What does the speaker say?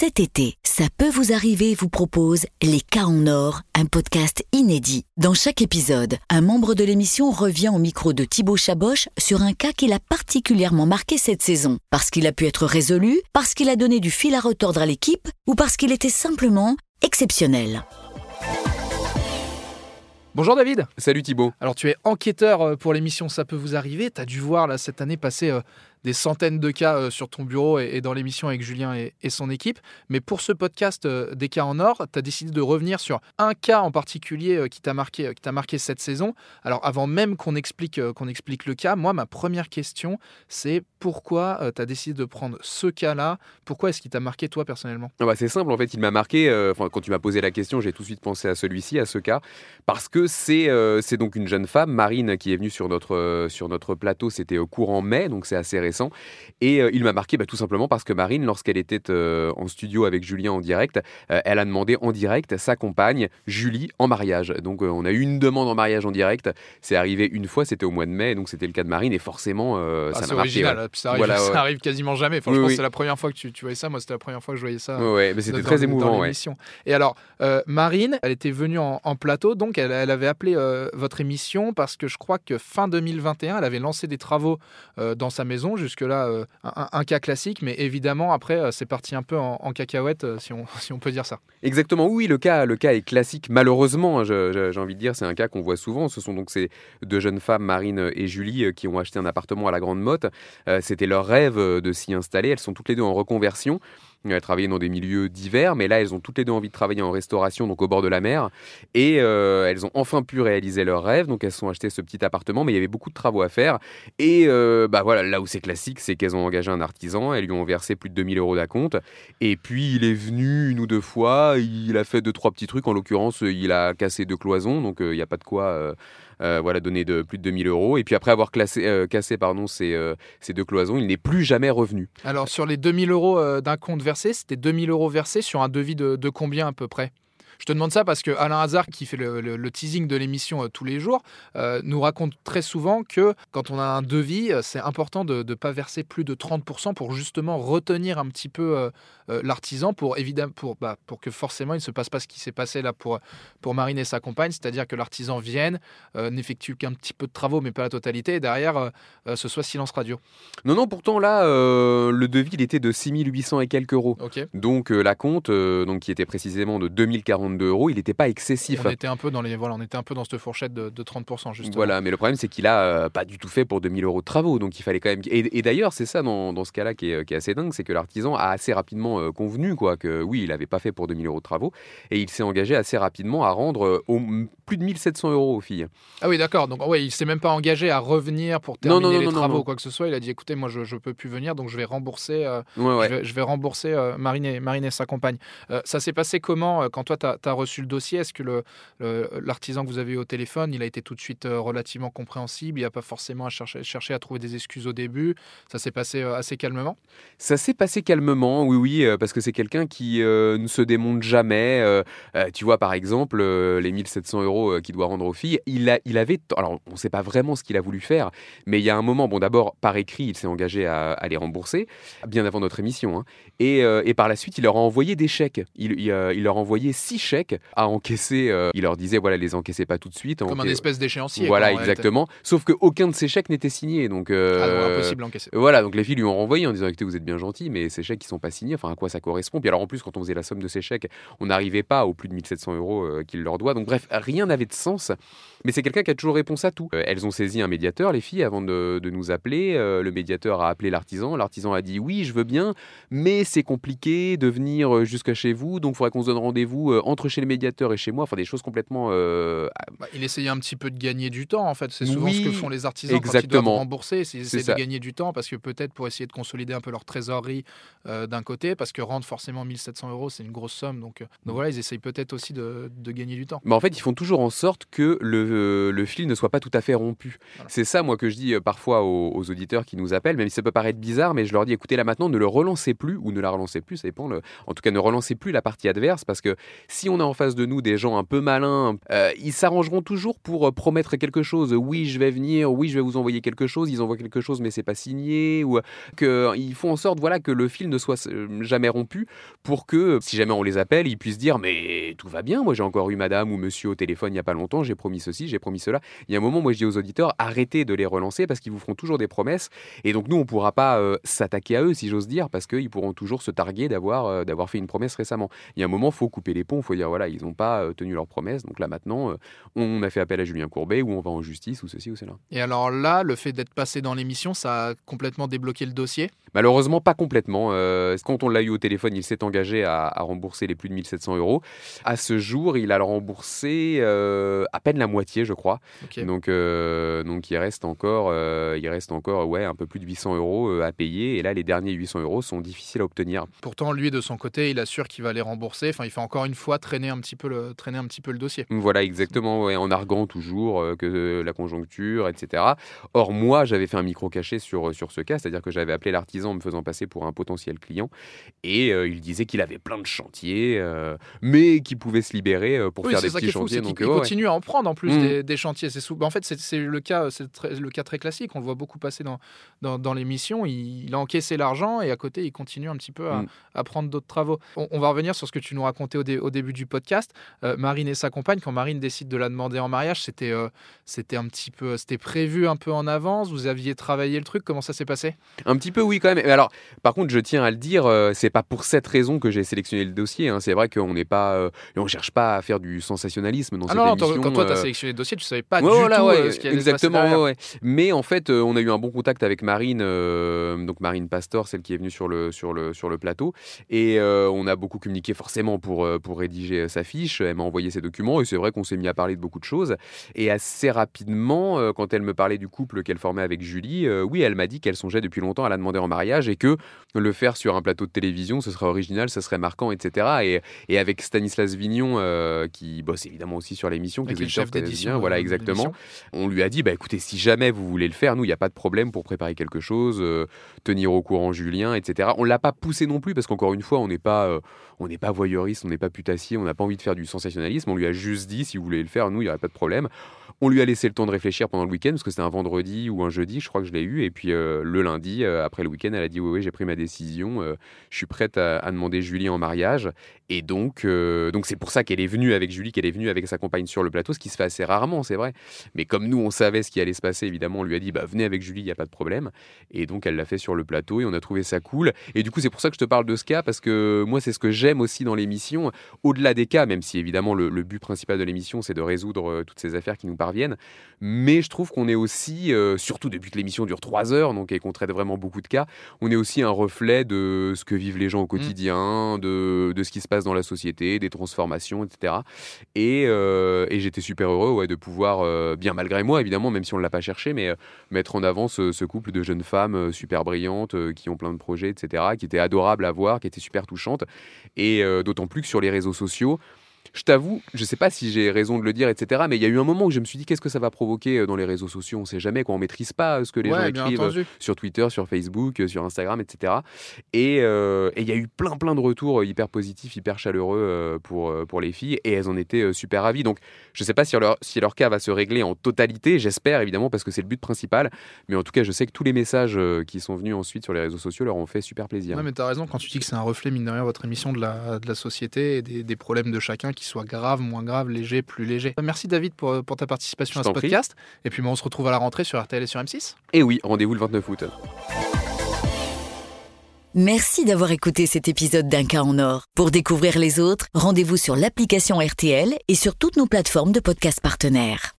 Cet été, ça peut vous arriver vous propose Les cas en or, un podcast inédit. Dans chaque épisode, un membre de l'émission revient au micro de Thibaut Chaboch sur un cas qu'il a particulièrement marqué cette saison, parce qu'il a pu être résolu, parce qu'il a donné du fil à retordre à l'équipe ou parce qu'il était simplement exceptionnel. Bonjour David. Salut Thibaut. Alors tu es enquêteur euh, pour l'émission Ça peut vous arriver. Tu as dû voir là, cette année passer euh, des centaines de cas euh, sur ton bureau et, dans l'émission avec Julien et, son équipe. Mais pour ce podcast euh, des cas en or, tu as décidé de revenir sur un cas en particulier euh, qui t'a marqué, qui marqué cette saison. Alors avant même qu'on explique, qu'on explique le cas, moi ma première question c'est pourquoi tu as décidé de prendre ce cas-là? Pourquoi est-ce qu'il t'a marqué toi personnellement? Ah bah, C'est simple. En fait, il m'a marqué, quand tu m'as posé la question, j'ai tout de suite pensé à celui-ci, à ce cas, parce que c'est c'est donc une jeune femme, Marine, qui est venue sur notre, sur notre plateau, c'était au courant mai, donc c'est assez récent et euh, il m'a marqué bah, tout simplement parce que Marine, lorsqu'elle était euh, en studio avec Julien en direct, euh, elle a demandé en direct sa compagne, Julie, en mariage. Donc on a eu une demande en mariage en direct. C'est arrivé une fois, c'était au mois de mai, donc c'était le cas de Marine. Et forcément, ah, ça m'a marqué. Ça, arrive, ça arrive, quasiment jamais. Enfin, je pense que c'est la première fois que tu, voyais ça. Moi, c'était la première fois que je voyais ça. Ouais, mais c'était très émouvant. Et alors, Marine, elle était venue en, plateau, donc elle, avait appelé votre émission parce que je crois que fin 2021, elle avait lancé des travaux dans sa maison Jusque-là, euh, un, cas classique, mais évidemment, après, euh, c'est parti un peu en, cacahuète, euh, si on, si on peut dire ça. Exactement, oui, le cas, le cas est classique, malheureusement, hein, j'ai envie de dire, c'est un cas qu'on voit souvent. Ce sont donc ces deux jeunes femmes, Marine et Julie, qui ont acheté un appartement à la Grande Motte. C'était leur rêve de s'y installer. Elles sont toutes les deux en reconversion. Elles travaillaient dans des milieux divers, mais là, elles ont toutes les deux envie de travailler en restauration, donc au bord de la mer. Et euh, elles ont enfin pu réaliser leur rêve. Donc, elles sont achetées ce petit appartement, mais il y avait beaucoup de travaux à faire. Et euh, bah voilà, là où c'est classique, c'est qu'elles ont engagé un artisan. Elles lui ont versé plus de 2000 euros d'acompte. Et puis, il est venu une ou deux fois. Il a fait deux, trois petits trucs. En l'occurrence, il a cassé deux cloisons. Donc, euh, il n'y a pas de quoi voilà, donné de plus de 2000 euros. Et puis après avoir classé, euh, cassé pardon, ces, euh, ces, deux cloisons, il n'est plus jamais revenu. Alors sur les 2000 euros d'un compte versé, c'était 2000 euros versés sur un devis de, de combien à peu près? Je te demande ça parce que Alain Hazard, qui fait le, teasing de l'émission tous les jours, nous raconte très souvent que quand on a un devis, c'est important de ne pas verser plus de 30% pour justement retenir un petit peu euh, l'artisan pour évidemment pour, bah, pour que forcément il ne se passe pas ce qui s'est passé là pour, pour Marine et sa compagne, c'est-à-dire que l'artisan vienne, euh, n'effectue qu'un petit peu de travaux mais pas la totalité et derrière euh, ce soit silence radio. Non, non, pourtant là, le devis il était de 6800 et quelques euros. Donc la compte, donc, qui était précisément de 2042 euros, il n'était pas excessif. On était un peu dans les, voilà, on était un peu dans cette fourchette de, 30% justement. Voilà, mais le problème c'est qu'il a pas du tout fait pour 2000 euros de travaux, donc il fallait quand même. Et, d'ailleurs, c'est ça dans, dans ce cas-là qui est, qui est assez dingue, c'est que l'artisan a assez rapidement euh, convenu quoi, que oui, il n'avait pas fait pour 2000 euros de travaux. Et il s'est engagé assez rapidement à rendre euh, au, plus de 1700 euros aux filles. Ah oui, d'accord. Donc ouais, il s'est même pas engagé à revenir pour terminer les travaux ou quoi que ce soit. Il a dit écoutez, moi je ne peux plus venir, donc je vais rembourser, euh, Je, vais, rembourser Marine, et, Marine et sa compagne. ça s'est passé comment quand toi tu as, reçu le dossier Est-ce que l'artisan que vous avez eu au téléphone, il a été tout de suite relativement compréhensible Il n'y a pas forcément à chercher, chercher à trouver des excuses au début Ça s'est passé assez calmement? Ça s'est passé calmement, oui, oui, parce que c'est quelqu'un qui euh, ne se démonte jamais. Euh, euh, tu vois, par exemple, les 1700 euros qu'il doit rendre aux filles, il, a, il avait. Alors, on ne sait pas vraiment ce qu'il a voulu faire, mais il y a un moment, bon, d'abord, par écrit, il s'est engagé à, les rembourser, bien avant notre émission. Hein. et, et, par la suite, il leur a envoyé des chèques. Il, il, leur a envoyé six chèques à encaisser. il leur disait, voilà, les encaissez pas tout de suite. Comme un espèce d'échéancier. Voilà, exactement. Sauf qu'aucun de ces chèques n'était signé. Donc, ah, impossible à encaisser. Voilà, donc les filles lui ont renvoyé en disant, écoutez, vous êtes bien gentil, mais ces chèques, ils sont pas signés. Enfin, à quoi ça correspond? Puis alors en plus, quand on faisait la somme de ces chèques, on n'arrivait pas aux plus de 1700 euros euh, qu'il leur doit. Donc bref, rien n'avait de sens. Mais c'est quelqu'un qui a toujours réponse à tout. Euh, elles ont saisi un médiateur, les filles, avant de, nous appeler. Euh, le médiateur a appelé l'artisan. L'artisan a dit oui, je veux bien, mais c'est compliqué de venir jusqu'à chez vous. Donc il faudrait qu'on se donne rendez-vous entre chez le médiateur et chez moi. Enfin, des choses complètement. Bah, il essayait un petit peu de gagner du temps, en fait. C'est souvent ce que font les artisans exactement. quand ils doivent rembourser. C'est de gagner du temps parce que peut-être pour essayer de consolider un peu leur trésorerie d'un côté, parce que rendre forcément 1700 euros, c'est une grosse somme. Donc, euh, donc voilà, ils essayent peut-être aussi de, gagner du temps. Mais en fait, ils font toujours en sorte que le, le fil ne soit pas tout à fait rompu. C'est ça, moi, que je dis euh, parfois aux, auditeurs qui nous appellent, même si ça peut paraître bizarre, mais je leur dis écoutez, là maintenant, ne le relancez plus, ou ne la relancez plus, ça dépend. Le... En tout cas, ne relancez plus la partie adverse, parce que si on a en face de nous des gens un peu malins, euh, ils s'arrangeront toujours pour euh, promettre quelque chose. Oui, je vais venir, oui, je vais vous envoyer quelque chose. Ils envoient quelque chose, mais c'est pas signé. Ou que ils font en sorte, voilà, que le fil ne soit jamais rompu pour que, si jamais on les appelle, ils puissent dire mais tout va bien. Moi, j'ai encore eu Madame ou Monsieur au téléphone il y a pas longtemps. J'ai promis ceci, j'ai promis cela. Il y a un moment, moi, je dis aux auditeurs arrêtez de les relancer parce qu'ils vous feront toujours des promesses. Et donc nous, on pourra pas s'attaquer à eux, si j'ose dire, parce qu'ils pourront toujours se targuer d'avoir d'avoir fait une promesse récemment. Il y a un moment, faut couper les ponts. Faut dire voilà, ils n'ont pas euh, tenu leur promesse. Donc là maintenant, euh, on a fait appel à Julien Courbet ou on va en justice ou ceci ou cela. Et alors là, le fait d'être passé dans l'émission, ça a complètement débloqué le dossier? Malheureusement, pas complètement. Euh, quand on l'a eu au téléphone, il s'est engagé à, rembourser les plus de 1700 euros? À ce jour, il a remboursé à peine la moitié, je crois. Donc, donc il reste encore, il reste encore ouais, un peu plus de 800 euros à payer. Et là, les derniers 800 euros sont difficiles à obtenir. Pourtant, lui, de son côté, il assure qu'il va les rembourser. Enfin, il fait encore une fois traîner un petit peu le, traîner un petit peu le dossier. Voilà, exactement, en arguant toujours euh, que la conjoncture, etc. Or, moi, j'avais fait un micro caché sur, sur ce cas, c'est-à-dire que j'avais appelé l'artisan en me faisant passer pour un potentiel client, et euh, il disait qu'il avait plein de chantiers, euh, mais qu'il pouvait se libérer pour faire des petits chantiers. donc, il continue à en prendre en plus mmh. des, chantiers. C'est bah, En fait, c'est le cas, c'est le cas très classique. On le voit beaucoup passer dans, dans, dans l'émission. Il, a encaissé l'argent et à côté, il continue un petit peu à, mmh. prendre d'autres travaux. On, va revenir sur ce que tu nous racontais au, au début du podcast. Marine et sa compagne, quand Marine décide de la demander en mariage, c'était euh, c'était un petit peu, c'était prévu un peu en avance. Vous aviez travaillé le truc. Comment ça s'est passé? Un petit peu, oui, quand même. Alors, par contre, je tiens à le dire, euh, c'est pas pour cette raison que j'ai sélectionné le dossier. Hein. C'est vrai qu'on n'est pas, euh, on cherche pas à faire du sensationnalisme dans ah cette non, émission. Quand toi, tu as sélectionné le dossier, tu savais pas du tout ce qui allait exactement, se passer Mais en fait, on a eu un bon contact avec Marine, donc Marine Pastor, celle qui est venue sur le sur le sur le plateau, et on a beaucoup communiqué forcément pour pour rédiger sa fiche. Elle m'a envoyé ses documents et c'est vrai qu'on s'est mis à parler de beaucoup de choses. Et assez rapidement, euh, quand elle me parlait du couple qu'elle formait avec Julie, euh, oui, elle m'a dit qu'elle songeait depuis longtemps à la demander en mariage et que le faire sur un plateau de télévision, ce serait original, ce serait marquant, etc. Et, et avec Stanislas Vignon, euh, qui bosse évidemment aussi sur l'émission, qui est le chef d'édition, voilà exactement. On lui a dit, bah écoutez, si jamais vous voulez le faire, nous, il n'y a pas de problème pour préparer quelque chose, tenir au courant Julien, etc. On l'a pas poussé non plus parce qu'encore une fois, on n'est pas, on n'est pas voyeuriste, on n'est pas putassier, on n'a pas envie de faire du sensationnalisme. On lui a juste dit, si vous voulez le faire, nous, il n'y aurait pas de problème. On lui a laissé le temps de réfléchir pendant le week-end, parce que c'était un vendredi ou un jeudi, je crois que je l'ai eu. Et puis euh, le lundi, euh, après le week-end, elle a dit Oui, oui, j'ai pris ma décision, euh, je suis prête à, demander Julie en mariage. Et donc, c'est pour ça qu'elle est venue avec Julie, qu'elle est venue avec sa compagne sur le plateau, ce qui se fait assez rarement, c'est vrai. Mais comme nous, on savait ce qui allait se passer, évidemment, on lui a dit bah, Venez avec Julie, il n'y a pas de problème. Et donc, elle l'a fait sur le plateau et on a trouvé ça cool. Et du coup, c'est pour ça que je te parle de ce cas, parce que moi, c'est ce que j'aime aussi dans l'émission, au-delà des cas, même si évidemment le, le but principal de l'émission, c'est de résoudre toutes ces affaires qui nous parviennent. Mais je trouve qu'on est aussi, euh, surtout depuis que l'émission dure trois heures, donc et qu'on traite vraiment beaucoup de cas, on est aussi un reflet de ce que vivent les gens au quotidien, mm. de, de, ce qui se passe dans la société, des transformations, etc. Et, euh, et j'étais super heureux ouais, de pouvoir, euh, bien malgré moi évidemment, même si on ne l'a pas cherché, mais mettre en avant ce, ce, couple de jeunes femmes super brillantes, qui ont plein de projets, etc., qui étaient adorables à voir, qui étaient super touchantes. Et d'autant plus que sur les réseaux sociaux, je t'avoue, je sais pas si j'ai raison de le dire, etc. Mais il y a eu un moment où je me suis dit qu'est-ce que ça va provoquer euh, dans les réseaux sociaux? On sait jamais, quoi. On maîtrise pas euh, ce que les gens écrivent euh, sur Twitter, sur Facebook, sur Instagram, etc. Et il y a eu plein, plein de retours hyper positifs, hyper chaleureux pour, pour les filles, et elles en étaient super ravies. Donc, je sais pas si leur, si leur cas va se régler en totalité. J'espère évidemment parce que c'est le but principal. Mais en tout cas, je sais que tous les messages qui sont venus ensuite sur les réseaux sociaux leur ont fait super plaisir. Ouais, mais tu as raison quand tu dis que c'est un reflet mine de rien votre émission de la, de la société et des, des problèmes de chacun qui soient graves, moins graves, légers, plus légers. Merci David pour, pour ta participation à ce podcast. Et puis on se retrouve à la rentrée sur RTL et sur M6. Et oui, rendez-vous le 29 août. Merci d'avoir écouté cet épisode d'Un cas en or. Pour découvrir les autres, rendez-vous sur l'application RTL et sur toutes nos plateformes de podcast partenaires.